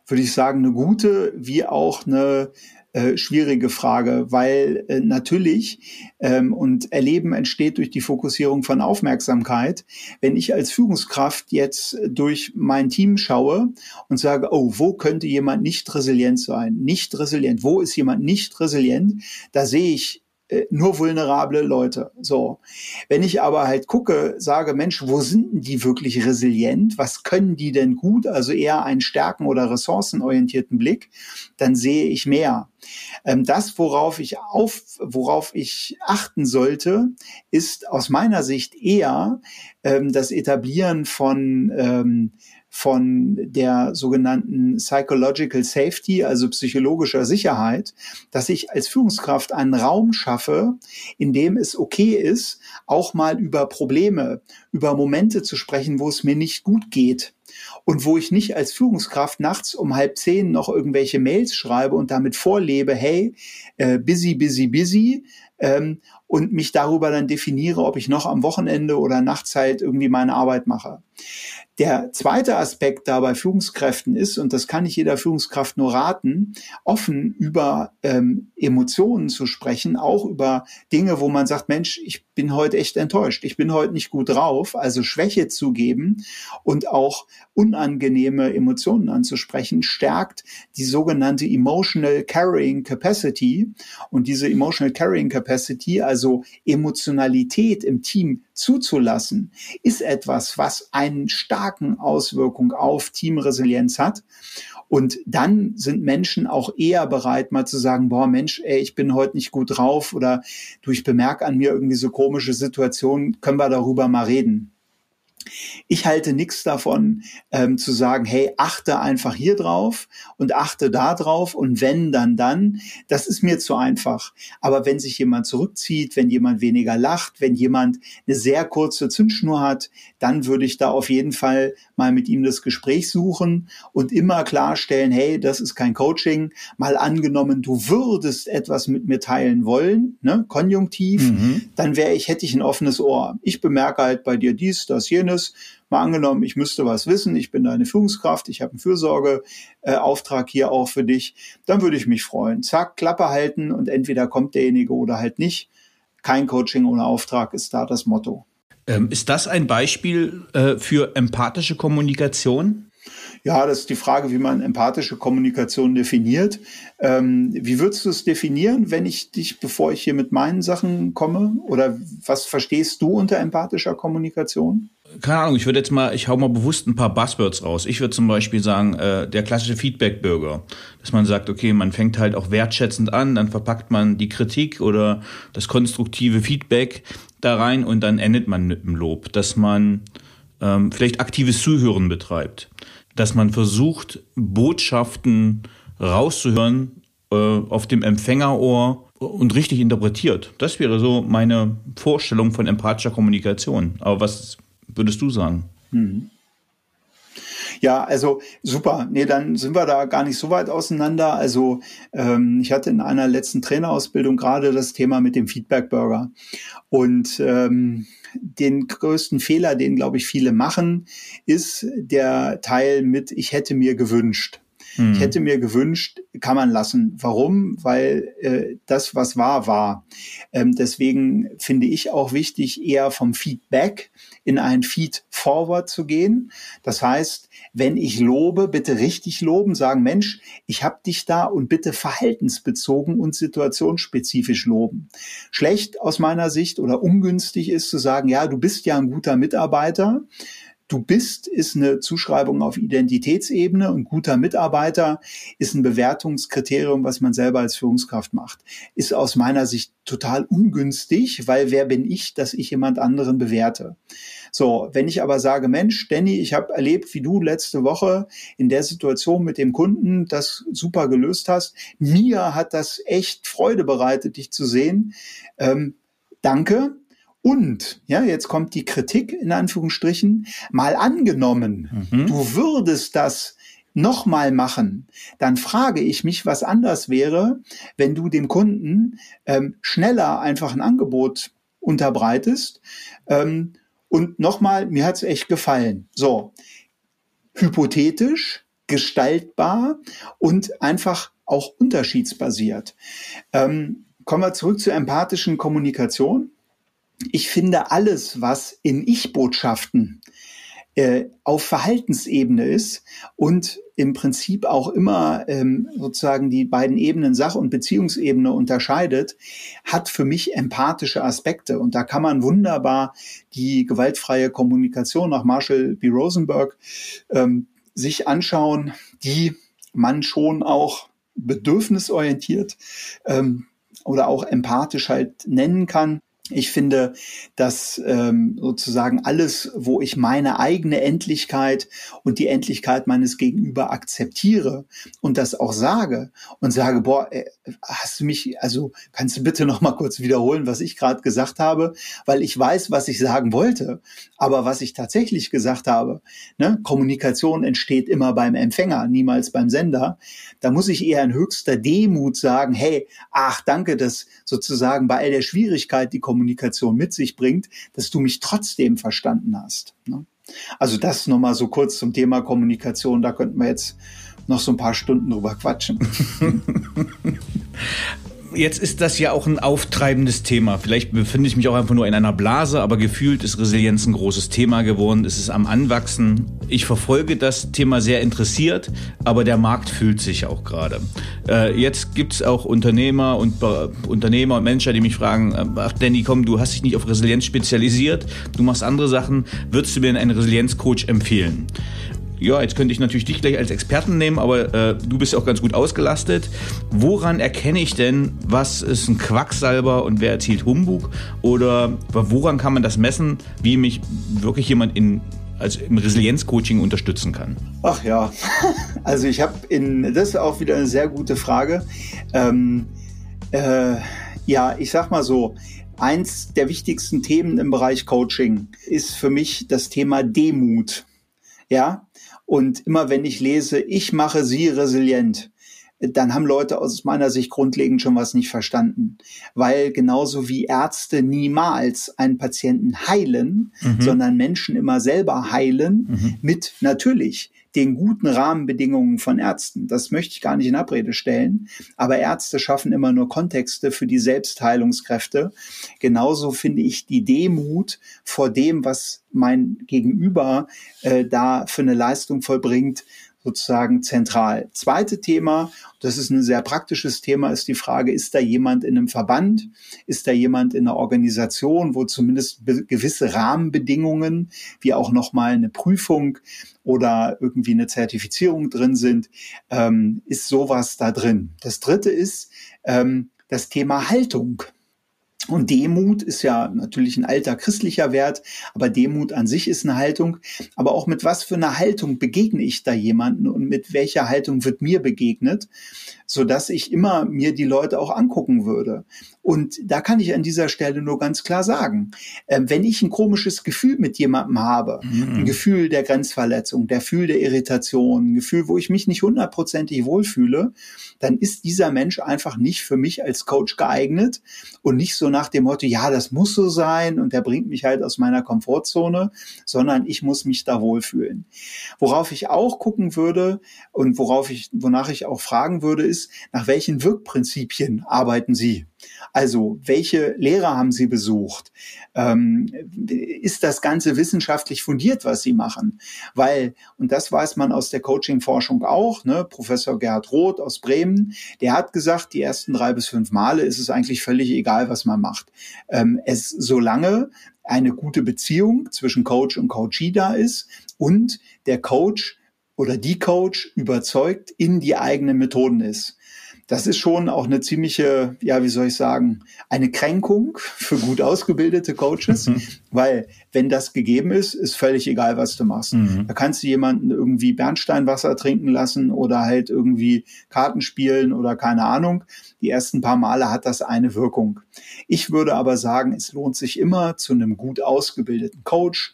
Speaker 2: würde ich sagen, eine gute wie auch eine äh, schwierige Frage, weil äh, natürlich ähm, und Erleben entsteht durch die Fokussierung von Aufmerksamkeit. Wenn ich als Führungskraft jetzt durch mein Team schaue und sage, oh, wo könnte jemand nicht resilient sein? Nicht resilient. Wo ist jemand nicht resilient? Da sehe ich nur vulnerable Leute. So. Wenn ich aber halt gucke, sage, Mensch, wo sind denn die wirklich resilient? Was können die denn gut? Also eher einen stärken- oder ressourcenorientierten Blick, dann sehe ich mehr. Ähm, das, worauf ich auf, worauf ich achten sollte, ist aus meiner Sicht eher ähm, das Etablieren von ähm, von der sogenannten Psychological Safety, also psychologischer Sicherheit, dass ich als Führungskraft einen Raum schaffe, in dem es okay ist, auch mal über Probleme, über Momente zu sprechen, wo es mir nicht gut geht und wo ich nicht als Führungskraft nachts um halb zehn noch irgendwelche Mails schreibe und damit vorlebe, hey, äh, busy, busy, busy, ähm, und mich darüber dann definiere, ob ich noch am Wochenende oder Nachtzeit irgendwie meine Arbeit mache. Der zweite Aspekt da bei Führungskräften ist, und das kann nicht jeder Führungskraft nur raten, offen über ähm, Emotionen zu sprechen, auch über Dinge, wo man sagt, Mensch, ich bin heute echt enttäuscht, ich bin heute nicht gut drauf, also Schwäche zugeben und auch unangenehme Emotionen anzusprechen, stärkt die sogenannte Emotional Carrying Capacity. Und diese Emotional Carrying Capacity, also Emotionalität im Team zuzulassen, ist etwas, was einen starken Auswirkung auf Teamresilienz hat. Und dann sind Menschen auch eher bereit, mal zu sagen, boah, Mensch, ey, ich bin heute nicht gut drauf oder du, ich bemerke an mir irgendwie so komische Situationen, können wir darüber mal reden. Ich halte nichts davon, ähm, zu sagen, hey, achte einfach hier drauf und achte da drauf und wenn, dann, dann. Das ist mir zu einfach. Aber wenn sich jemand zurückzieht, wenn jemand weniger lacht, wenn jemand eine sehr kurze Zündschnur hat, dann würde ich da auf jeden Fall mal mit ihm das Gespräch suchen und immer klarstellen, hey, das ist kein Coaching. Mal angenommen, du würdest etwas mit mir teilen wollen, ne, konjunktiv, mhm. dann wäre ich, hätte ich ein offenes Ohr. Ich bemerke halt bei dir dies, das, jenes Folgendes. Mal angenommen, ich müsste was wissen, ich bin deine Führungskraft, ich habe einen Fürsorgeauftrag hier auch für dich, dann würde ich mich freuen. Zack, Klappe halten und entweder kommt derjenige oder halt nicht. Kein Coaching ohne Auftrag ist da das Motto.
Speaker 3: Ähm, ist das ein Beispiel äh, für empathische Kommunikation?
Speaker 2: Ja, das ist die Frage, wie man empathische Kommunikation definiert. Ähm, wie würdest du es definieren, wenn ich dich, bevor ich hier mit meinen Sachen komme? Oder was verstehst du unter empathischer Kommunikation?
Speaker 3: Keine Ahnung, ich würde jetzt mal, ich hau mal bewusst ein paar Buzzwords raus. Ich würde zum Beispiel sagen, äh, der klassische Feedback-Bürger, dass man sagt, okay, man fängt halt auch wertschätzend an, dann verpackt man die Kritik oder das konstruktive Feedback da rein und dann endet man mit dem Lob, dass man ähm, vielleicht aktives Zuhören betreibt dass man versucht, Botschaften rauszuhören äh, auf dem Empfängerohr und richtig interpretiert. Das wäre so meine Vorstellung von empathischer Kommunikation. Aber was würdest du sagen? Mhm.
Speaker 2: Ja, also super. Nee, dann sind wir da gar nicht so weit auseinander. Also ähm, ich hatte in einer letzten Trainerausbildung gerade das Thema mit dem Feedback-Burger. Und ähm, den größten Fehler, den, glaube ich, viele machen, ist der Teil mit, ich hätte mir gewünscht. Hm. Ich hätte mir gewünscht, kann man lassen. Warum? Weil äh, das, was war, war. Ähm, deswegen finde ich auch wichtig, eher vom Feedback in ein Feed Forward zu gehen. Das heißt, wenn ich lobe, bitte richtig loben, sagen, Mensch, ich habe dich da und bitte verhaltensbezogen und situationsspezifisch loben. Schlecht aus meiner Sicht oder ungünstig ist zu sagen, ja, du bist ja ein guter Mitarbeiter. Du bist ist eine Zuschreibung auf Identitätsebene und guter Mitarbeiter ist ein Bewertungskriterium, was man selber als Führungskraft macht. Ist aus meiner Sicht total ungünstig, weil wer bin ich, dass ich jemand anderen bewerte? So, wenn ich aber sage, Mensch, Danny, ich habe erlebt, wie du letzte Woche in der Situation mit dem Kunden das super gelöst hast. Mir hat das echt Freude bereitet, dich zu sehen. Ähm, danke. Und, ja, jetzt kommt die Kritik in Anführungsstrichen, mal angenommen, mhm. du würdest das nochmal machen, dann frage ich mich, was anders wäre, wenn du dem Kunden ähm, schneller einfach ein Angebot unterbreitest. Ähm, und nochmal, mir hat's echt gefallen. So, hypothetisch, gestaltbar und einfach auch unterschiedsbasiert. Ähm, kommen wir zurück zur empathischen Kommunikation ich finde alles, was in Ich-Botschaften äh, auf Verhaltensebene ist und im Prinzip auch immer ähm, sozusagen die beiden Ebenen Sach- und Beziehungsebene unterscheidet, hat für mich empathische Aspekte. Und da kann man wunderbar die gewaltfreie Kommunikation nach Marshall B. Rosenberg ähm, sich anschauen, die man schon auch bedürfnisorientiert ähm, oder auch empathisch halt nennen kann. Ich finde, dass ähm, sozusagen alles, wo ich meine eigene Endlichkeit und die Endlichkeit meines Gegenüber akzeptiere und das auch sage und sage, boah, äh, hast du mich, also kannst du bitte noch mal kurz wiederholen, was ich gerade gesagt habe, weil ich weiß, was ich sagen wollte, aber was ich tatsächlich gesagt habe, ne, Kommunikation entsteht immer beim Empfänger, niemals beim Sender. Da muss ich eher in höchster Demut sagen, hey, ach danke, dass sozusagen bei all der Schwierigkeit die Kommunikation Kommunikation mit sich bringt, dass du mich trotzdem verstanden hast. Ne? Also das nochmal so kurz zum Thema Kommunikation. Da könnten wir jetzt noch so ein paar Stunden drüber quatschen. <laughs>
Speaker 3: Jetzt ist das ja auch ein auftreibendes Thema. Vielleicht befinde ich mich auch einfach nur in einer Blase, aber gefühlt ist Resilienz ein großes Thema geworden. Es ist am Anwachsen. Ich verfolge das Thema sehr interessiert, aber der Markt fühlt sich auch gerade. Äh, jetzt gibt es auch Unternehmer und Be Unternehmer und Menschen, die mich fragen, äh, ach Danny, komm, du hast dich nicht auf Resilienz spezialisiert, du machst andere Sachen. Würdest du mir einen Resilienzcoach empfehlen? Ja, jetzt könnte ich natürlich dich gleich als Experten nehmen, aber äh, du bist ja auch ganz gut ausgelastet. Woran erkenne ich denn, was ist ein Quacksalber und wer erzählt Humbug? Oder woran kann man das messen, wie mich wirklich jemand in also im Resilienzcoaching unterstützen kann?
Speaker 2: Ach ja, <laughs> also ich habe in, das ist auch wieder eine sehr gute Frage. Ähm, äh, ja, ich sag mal so, eins der wichtigsten Themen im Bereich Coaching ist für mich das Thema Demut. Ja, und immer wenn ich lese, ich mache sie resilient, dann haben Leute aus meiner Sicht grundlegend schon was nicht verstanden. Weil genauso wie Ärzte niemals einen Patienten heilen, mhm. sondern Menschen immer selber heilen, mhm. mit natürlich den guten Rahmenbedingungen von Ärzten. Das möchte ich gar nicht in Abrede stellen. Aber Ärzte schaffen immer nur Kontexte für die Selbstheilungskräfte. Genauso finde ich die Demut vor dem, was mein Gegenüber äh, da für eine Leistung vollbringt, sozusagen zentral. Zweite Thema, das ist ein sehr praktisches Thema, ist die Frage, ist da jemand in einem Verband? Ist da jemand in einer Organisation, wo zumindest gewisse Rahmenbedingungen, wie auch nochmal eine Prüfung oder irgendwie eine Zertifizierung drin sind? Ähm, ist sowas da drin? Das dritte ist ähm, das Thema Haltung. Und Demut ist ja natürlich ein alter christlicher Wert, aber Demut an sich ist eine Haltung. Aber auch mit was für einer Haltung begegne ich da jemanden und mit welcher Haltung wird mir begegnet, so dass ich immer mir die Leute auch angucken würde. Und da kann ich an dieser Stelle nur ganz klar sagen, äh, wenn ich ein komisches Gefühl mit jemandem habe, mhm. ein Gefühl der Grenzverletzung, der Gefühl der Irritation, ein Gefühl, wo ich mich nicht hundertprozentig wohlfühle, dann ist dieser Mensch einfach nicht für mich als Coach geeignet und nicht so nach dem Motto, ja, das muss so sein und der bringt mich halt aus meiner Komfortzone, sondern ich muss mich da wohlfühlen. Worauf ich auch gucken würde und worauf ich, wonach ich auch fragen würde, ist, nach welchen Wirkprinzipien arbeiten Sie? Also, welche Lehrer haben Sie besucht? Ähm, ist das Ganze wissenschaftlich fundiert, was Sie machen? Weil, und das weiß man aus der Coaching-Forschung auch, ne, Professor Gerhard Roth aus Bremen, der hat gesagt, die ersten drei bis fünf Male ist es eigentlich völlig egal, was man macht. Ähm, es, solange eine gute Beziehung zwischen Coach und Coachee da ist und der Coach oder die Coach überzeugt in die eigenen Methoden ist das ist schon auch eine ziemliche, ja, wie soll ich sagen, eine Kränkung für gut ausgebildete Coaches, mhm. weil wenn das gegeben ist, ist völlig egal, was du machst. Mhm. Da kannst du jemanden irgendwie Bernsteinwasser trinken lassen oder halt irgendwie Karten spielen oder keine Ahnung. Die ersten paar Male hat das eine Wirkung. Ich würde aber sagen, es lohnt sich immer zu einem gut ausgebildeten Coach,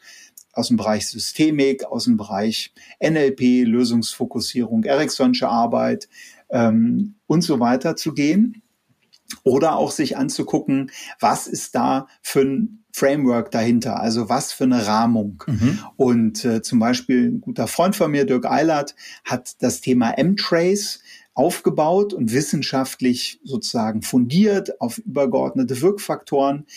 Speaker 2: aus dem Bereich Systemik, aus dem Bereich NLP, Lösungsfokussierung, Ericksonsche Arbeit, ähm, und so weiter zu gehen. Oder auch sich anzugucken, was ist da für ein Framework dahinter, also was für eine Rahmung. Mhm. Und äh, zum Beispiel ein guter Freund von mir, Dirk Eilert, hat das Thema M-Trace aufgebaut und wissenschaftlich sozusagen fundiert auf übergeordnete Wirkfaktoren.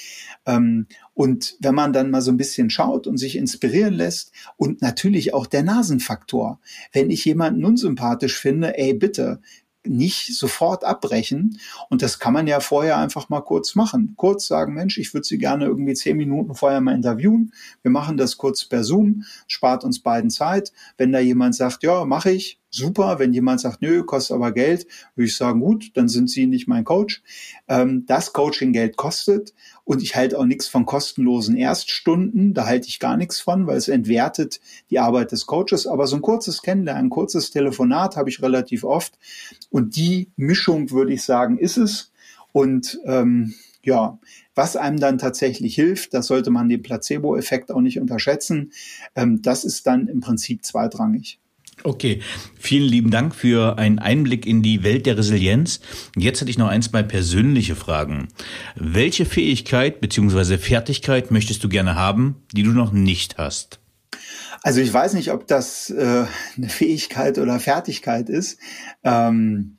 Speaker 2: Ähm, und wenn man dann mal so ein bisschen schaut und sich inspirieren lässt und natürlich auch der Nasenfaktor. Wenn ich jemanden unsympathisch finde, ey, bitte, nicht sofort abbrechen. Und das kann man ja vorher einfach mal kurz machen. Kurz sagen, Mensch, ich würde Sie gerne irgendwie zehn Minuten vorher mal interviewen. Wir machen das kurz per Zoom, spart uns beiden Zeit. Wenn da jemand sagt, ja, mache ich, super. Wenn jemand sagt, nö, kostet aber Geld, würde ich sagen, gut, dann sind Sie nicht mein Coach. Ähm, das Coaching Geld kostet und ich halte auch nichts von kostenlosen Erststunden. Da halte ich gar nichts von, weil es entwertet die Arbeit des Coaches. Aber so ein kurzes Kennenlernen, ein kurzes Telefonat habe ich relativ oft. Und die Mischung, würde ich sagen, ist es. Und ähm, ja, was einem dann tatsächlich hilft, das sollte man den Placebo-Effekt auch nicht unterschätzen. Ähm, das ist dann im Prinzip zweitrangig.
Speaker 3: Okay, vielen lieben Dank für einen Einblick in die Welt der Resilienz. Jetzt hätte ich noch ein, zwei persönliche Fragen. Welche Fähigkeit bzw. Fertigkeit möchtest du gerne haben, die du noch nicht hast?
Speaker 2: Also ich weiß nicht, ob das äh, eine Fähigkeit oder Fertigkeit ist. Ähm,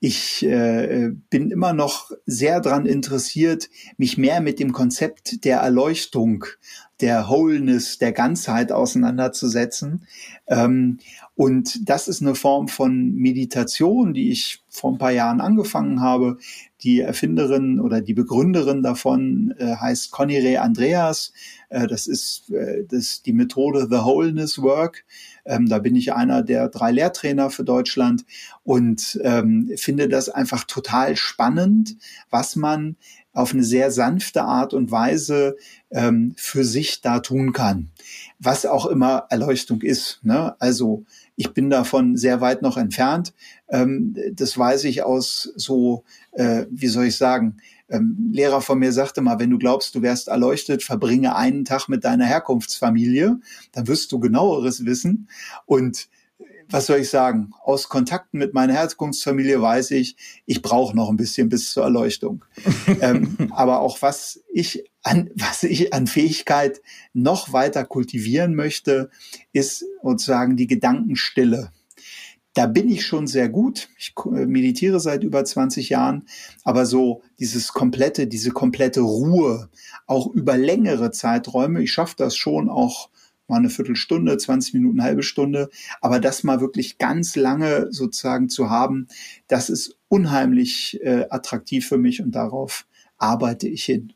Speaker 2: ich äh, bin immer noch sehr daran interessiert, mich mehr mit dem Konzept der Erleuchtung, der Wholeness, der Ganzheit auseinanderzusetzen. Ähm, und das ist eine Form von Meditation, die ich vor ein paar Jahren angefangen habe. Die Erfinderin oder die Begründerin davon äh, heißt Conny Ray Andreas. Äh, das ist äh, das, die Methode The Wholeness Work. Ähm, da bin ich einer der drei Lehrtrainer für Deutschland und ähm, finde das einfach total spannend, was man auf eine sehr sanfte Art und Weise ähm, für sich da tun kann. Was auch immer Erleuchtung ist. Ne? Also ich bin davon sehr weit noch entfernt. Ähm, das weiß ich aus so, äh, wie soll ich sagen, ähm, Lehrer von mir sagte mal, wenn du glaubst, du wärst erleuchtet, verbringe einen Tag mit deiner Herkunftsfamilie, dann wirst du genaueres wissen. Und was soll ich sagen? Aus Kontakten mit meiner Herkunftsfamilie weiß ich, ich brauche noch ein bisschen bis zur Erleuchtung. <laughs> ähm, aber auch was ich an, <laughs> was ich an Fähigkeit noch weiter kultivieren möchte, ist sozusagen die Gedankenstille. Da bin ich schon sehr gut. Ich meditiere seit über 20 Jahren, aber so dieses komplette, diese komplette Ruhe, auch über längere Zeiträume, ich schaffe das schon auch mal eine Viertelstunde, 20 Minuten, halbe Stunde. Aber das mal wirklich ganz lange sozusagen zu haben, das ist unheimlich äh, attraktiv für mich und darauf arbeite ich hin.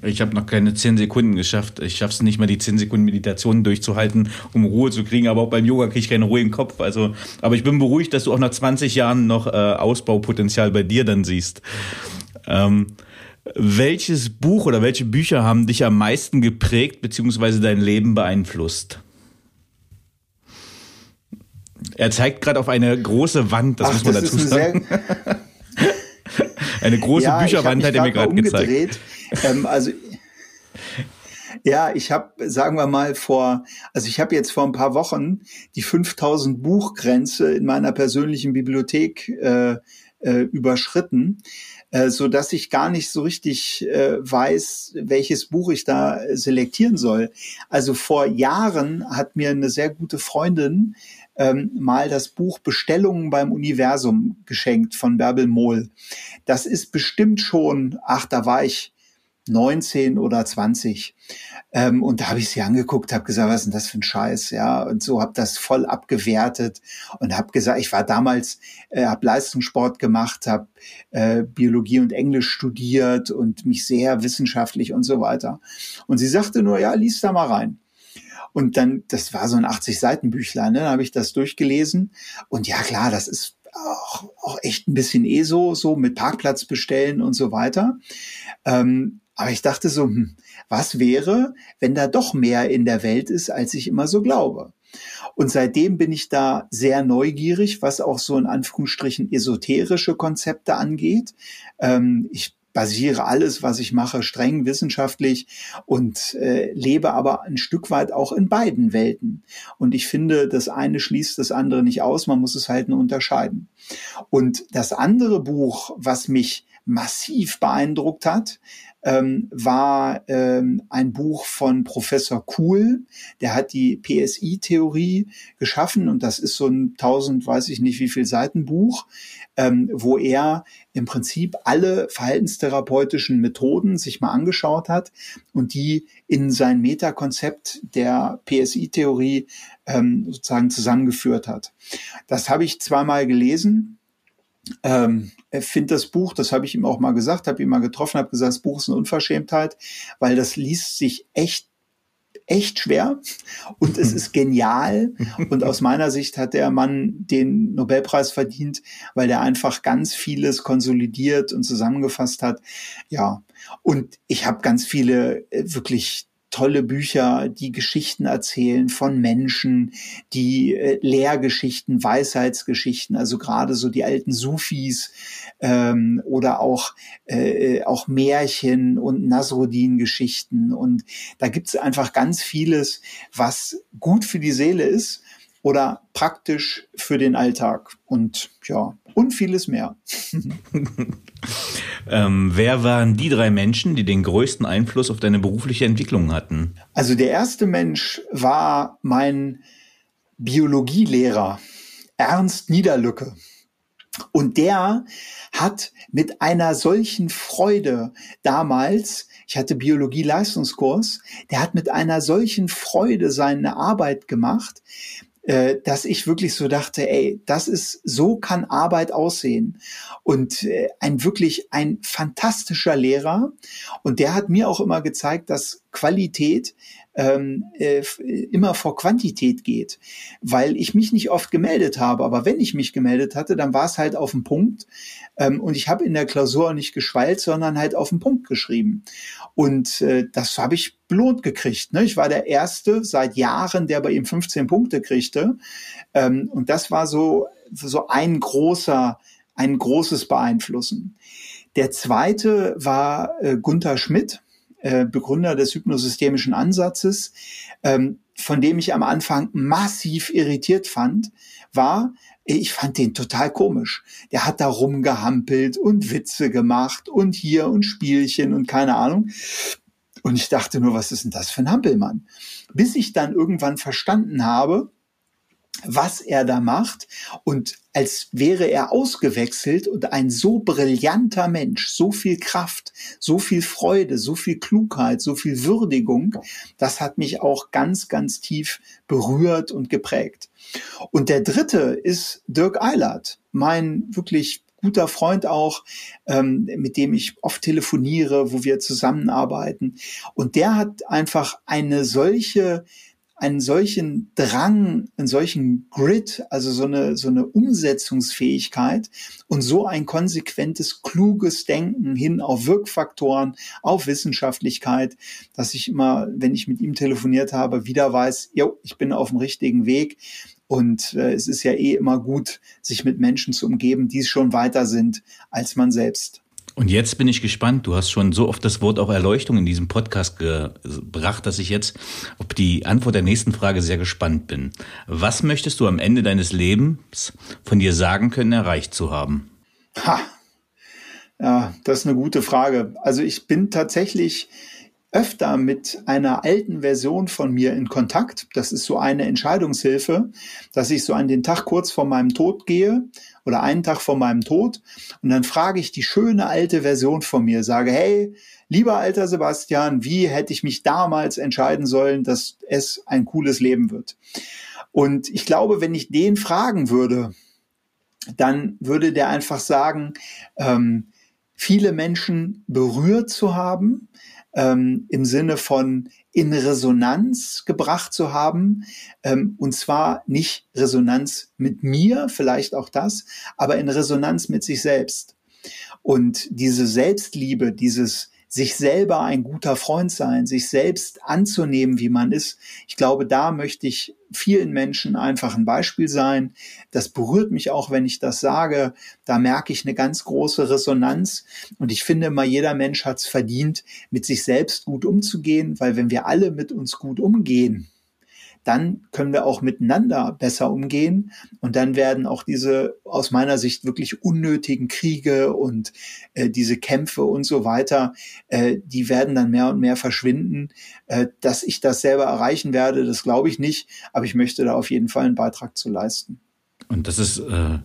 Speaker 3: Ich habe noch keine zehn Sekunden geschafft. Ich schaffe es nicht mal, die zehn Sekunden Meditation durchzuhalten, um Ruhe zu kriegen. Aber auch beim Yoga kriege ich keine Ruhe im Kopf. Also, aber ich bin beruhigt, dass du auch nach 20 Jahren noch äh, Ausbaupotenzial bei dir dann siehst. Ähm, welches Buch oder welche Bücher haben dich am meisten geprägt bzw. dein Leben beeinflusst? Er zeigt gerade auf eine große Wand, das Ach, muss man das dazu sagen. <laughs> eine große ja, Bücherwand hat er mir gerade gezeigt.
Speaker 2: Ähm, also ja, ich habe, sagen wir mal, vor, also ich habe jetzt vor ein paar Wochen die 5000 Buchgrenze in meiner persönlichen Bibliothek äh, äh, überschritten. Äh, so dass ich gar nicht so richtig äh, weiß, welches Buch ich da selektieren soll. Also vor Jahren hat mir eine sehr gute Freundin ähm, mal das Buch Bestellungen beim Universum geschenkt von Bärbel Mohl. Das ist bestimmt schon, ach, da war ich 19 oder 20. Ähm, und da habe ich sie angeguckt, habe gesagt, was ist denn das für ein Scheiß, ja? Und so habe das voll abgewertet und habe gesagt, ich war damals, äh, habe Leistungssport gemacht, habe äh, Biologie und Englisch studiert und mich sehr wissenschaftlich und so weiter. Und sie sagte nur, ja, lies da mal rein. Und dann, das war so ein 80 Seiten Büchlein, ne? dann habe ich das durchgelesen und ja klar, das ist auch, auch echt ein bisschen eh so, so mit Parkplatz bestellen und so weiter. Ähm, aber ich dachte so, hm, was wäre, wenn da doch mehr in der Welt ist, als ich immer so glaube? Und seitdem bin ich da sehr neugierig, was auch so in Anführungsstrichen esoterische Konzepte angeht. Ähm, ich basiere alles, was ich mache, streng wissenschaftlich und äh, lebe aber ein Stück weit auch in beiden Welten. Und ich finde, das eine schließt das andere nicht aus, man muss es halt nur unterscheiden. Und das andere Buch, was mich massiv beeindruckt hat, ähm, war ähm, ein Buch von Professor Kuhl. Der hat die PSI-Theorie geschaffen und das ist so ein tausend, weiß ich nicht wie viel Seiten Buch, ähm, wo er im Prinzip alle verhaltenstherapeutischen Methoden sich mal angeschaut hat und die in sein Metakonzept der PSI-Theorie ähm, sozusagen zusammengeführt hat. Das habe ich zweimal gelesen ähm, er findet das Buch, das habe ich ihm auch mal gesagt, habe ihn mal getroffen, habe gesagt, das Buch ist eine Unverschämtheit, weil das liest sich echt echt schwer und es ist <laughs> genial und aus meiner Sicht hat der Mann den Nobelpreis verdient, weil der einfach ganz vieles konsolidiert und zusammengefasst hat. Ja, und ich habe ganz viele äh, wirklich tolle Bücher, die Geschichten erzählen von Menschen, die äh, Lehrgeschichten, Weisheitsgeschichten, also gerade so die alten Sufis ähm, oder auch, äh, auch Märchen und Nasruddin-Geschichten. Und da gibt es einfach ganz vieles, was gut für die Seele ist oder praktisch für den Alltag. Und ja, und vieles mehr. <laughs>
Speaker 3: ähm, wer waren die drei Menschen, die den größten Einfluss auf deine berufliche Entwicklung hatten?
Speaker 2: Also der erste Mensch war mein Biologielehrer, Ernst Niederlücke. Und der hat mit einer solchen Freude damals, ich hatte Biologie-Leistungskurs, der hat mit einer solchen Freude seine Arbeit gemacht, äh, dass ich wirklich so dachte, ey, das ist, so kann Arbeit aussehen. Und äh, ein wirklich ein fantastischer Lehrer. Und der hat mir auch immer gezeigt, dass Qualität ähm, äh, immer vor Quantität geht, weil ich mich nicht oft gemeldet habe. Aber wenn ich mich gemeldet hatte, dann war es halt auf den Punkt. Ähm, und ich habe in der Klausur nicht geschweilt, sondern halt auf den Punkt geschrieben. Und äh, das habe ich belohnt gekriegt. Ne? Ich war der Erste seit Jahren, der bei ihm 15 Punkte kriegte. Ähm, und das war so, so ein großer, ein großes Beeinflussen. Der zweite war äh, Gunther Schmidt äh, Begründer des hypnosystemischen Ansatzes, ähm, von dem ich am Anfang massiv irritiert fand, war, ich fand den total komisch. Der hat da rumgehampelt und Witze gemacht und hier und Spielchen und keine Ahnung. Und ich dachte nur, was ist denn das für ein Hampelmann? Bis ich dann irgendwann verstanden habe, was er da macht und als wäre er ausgewechselt und ein so brillanter Mensch, so viel Kraft, so viel Freude, so viel Klugheit, so viel Würdigung, das hat mich auch ganz, ganz tief berührt und geprägt. Und der dritte ist Dirk Eilert, mein wirklich guter Freund auch, ähm, mit dem ich oft telefoniere, wo wir zusammenarbeiten. Und der hat einfach eine solche einen solchen Drang, einen solchen Grit, also so eine, so eine Umsetzungsfähigkeit und so ein konsequentes, kluges Denken hin auf Wirkfaktoren, auf Wissenschaftlichkeit, dass ich immer, wenn ich mit ihm telefoniert habe, wieder weiß, jo, ich bin auf dem richtigen Weg. Und äh, es ist ja eh immer gut, sich mit Menschen zu umgeben, die schon weiter sind als man selbst.
Speaker 3: Und jetzt bin ich gespannt. Du hast schon so oft das Wort auch Erleuchtung in diesem Podcast gebracht, dass ich jetzt auf die Antwort der nächsten Frage sehr gespannt bin. Was möchtest du am Ende deines Lebens von dir sagen können, erreicht zu haben?
Speaker 2: Ha. Ja, das ist eine gute Frage. Also ich bin tatsächlich öfter mit einer alten Version von mir in Kontakt. Das ist so eine Entscheidungshilfe, dass ich so an den Tag kurz vor meinem Tod gehe oder einen Tag vor meinem Tod und dann frage ich die schöne alte Version von mir, sage, hey, lieber alter Sebastian, wie hätte ich mich damals entscheiden sollen, dass es ein cooles Leben wird? Und ich glaube, wenn ich den fragen würde, dann würde der einfach sagen, ähm, viele Menschen berührt zu haben, ähm, im Sinne von in Resonanz gebracht zu haben. Ähm, und zwar nicht Resonanz mit mir, vielleicht auch das, aber in Resonanz mit sich selbst. Und diese Selbstliebe, dieses sich selber ein guter Freund sein, sich selbst anzunehmen, wie man ist. Ich glaube, da möchte ich vielen Menschen einfach ein Beispiel sein. Das berührt mich auch, wenn ich das sage. Da merke ich eine ganz große Resonanz. Und ich finde immer, jeder Mensch hat es verdient, mit sich selbst gut umzugehen, weil wenn wir alle mit uns gut umgehen, dann können wir auch miteinander besser umgehen und dann werden auch diese aus meiner Sicht wirklich unnötigen Kriege und äh, diese Kämpfe und so weiter, äh, die werden dann mehr und mehr verschwinden. Äh, dass ich das selber erreichen werde, das glaube ich nicht, aber ich möchte da auf jeden Fall einen Beitrag zu leisten.
Speaker 3: Und das ist äh,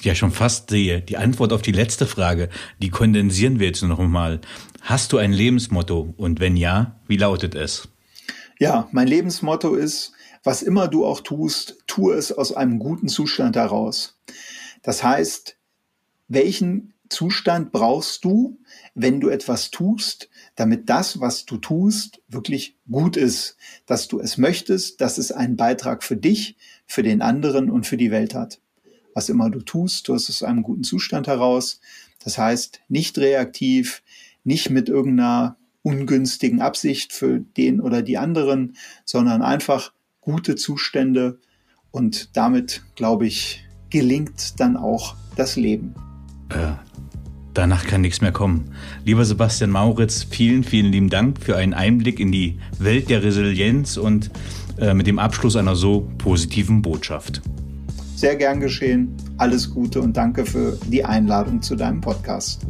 Speaker 3: ja schon fast die, die Antwort auf die letzte Frage. Die kondensieren wir jetzt noch mal. Hast du ein Lebensmotto? Und wenn ja, wie lautet es?
Speaker 2: Ja, mein Lebensmotto ist, was immer du auch tust, tue es aus einem guten Zustand heraus. Das heißt, welchen Zustand brauchst du, wenn du etwas tust, damit das, was du tust, wirklich gut ist, dass du es möchtest, dass es einen Beitrag für dich, für den anderen und für die Welt hat. Was immer du tust, du hast es aus einem guten Zustand heraus. Das heißt, nicht reaktiv, nicht mit irgendeiner ungünstigen Absicht für den oder die anderen, sondern einfach gute Zustände und damit, glaube ich, gelingt dann auch das Leben.
Speaker 3: Äh, danach kann nichts mehr kommen. Lieber Sebastian Mauritz, vielen, vielen lieben Dank für einen Einblick in die Welt der Resilienz und äh, mit dem Abschluss einer so positiven Botschaft.
Speaker 2: Sehr gern geschehen. Alles Gute und danke für die Einladung zu deinem Podcast.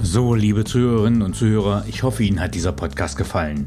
Speaker 3: So, liebe Zuhörerinnen und Zuhörer, ich hoffe, Ihnen hat dieser Podcast gefallen.